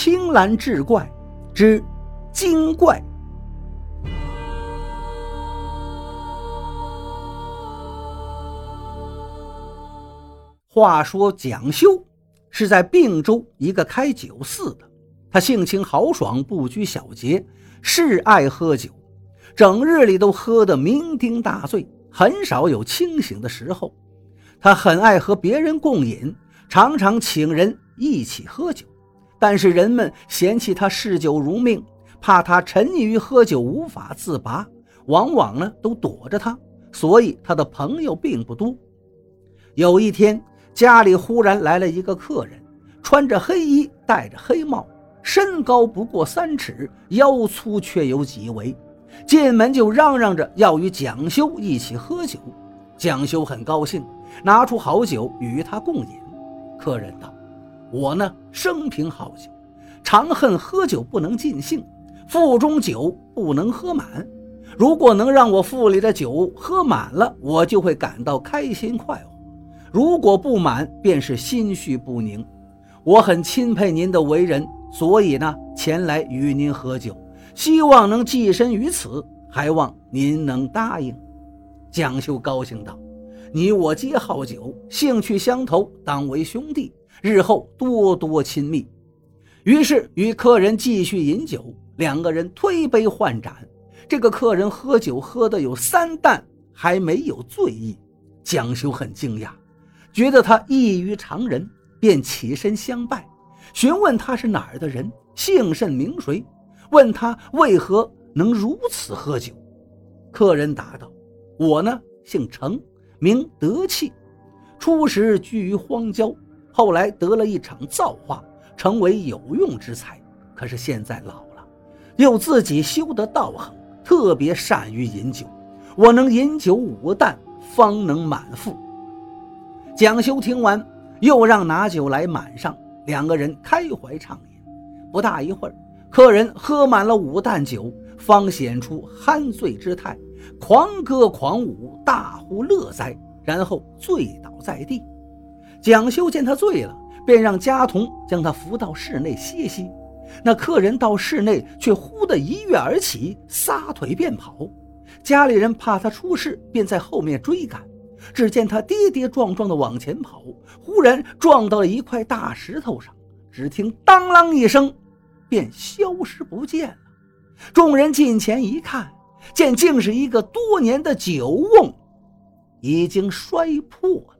青蓝志怪之精怪。话说蒋修是在并州一个开酒肆的，他性情豪爽，不拘小节，是爱喝酒，整日里都喝得酩酊大醉，很少有清醒的时候。他很爱和别人共饮，常常请人一起喝酒，但是人们嫌弃他嗜酒如命，怕他沉溺于喝酒无法自拔，往往呢都躲着他，所以他的朋友并不多。有一天。家里忽然来了一个客人，穿着黑衣，戴着黑帽，身高不过三尺，腰粗却有几围。进门就嚷嚷着要与蒋修一起喝酒。蒋修很高兴，拿出好酒与他共饮。客人道：“我呢，生平好酒，常恨喝酒不能尽兴，腹中酒不能喝满。如果能让我腹里的酒喝满了，我就会感到开心快活。”如果不满，便是心绪不宁。我很钦佩您的为人，所以呢，前来与您喝酒，希望能寄身于此，还望您能答应。蒋修高兴道：“你我皆好酒，兴趣相投，当为兄弟，日后多多亲密。”于是与客人继续饮酒，两个人推杯换盏。这个客人喝酒喝的有三担，还没有醉意。蒋修很惊讶。觉得他异于常人，便起身相拜，询问他是哪儿的人，姓甚名谁，问他为何能如此喝酒。客人答道：“我呢，姓程，名德器，初时居于荒郊，后来得了一场造化，成为有用之才。可是现在老了，又自己修得道行，特别善于饮酒。我能饮酒五担，方能满腹。”蒋修听完，又让拿酒来满上，两个人开怀畅饮。不大一会儿，客人喝满了五担酒，方显出酣醉之态，狂歌狂舞，大呼乐哉，然后醉倒在地。蒋修见他醉了，便让家童将他扶到室内歇息。那客人到室内，却忽地一跃而起，撒腿便跑。家里人怕他出事，便在后面追赶。只见他跌跌撞撞地往前跑，忽然撞到了一块大石头上，只听“当啷”一声，便消失不见了。众人近前一看，见竟是一个多年的酒瓮，已经摔破了。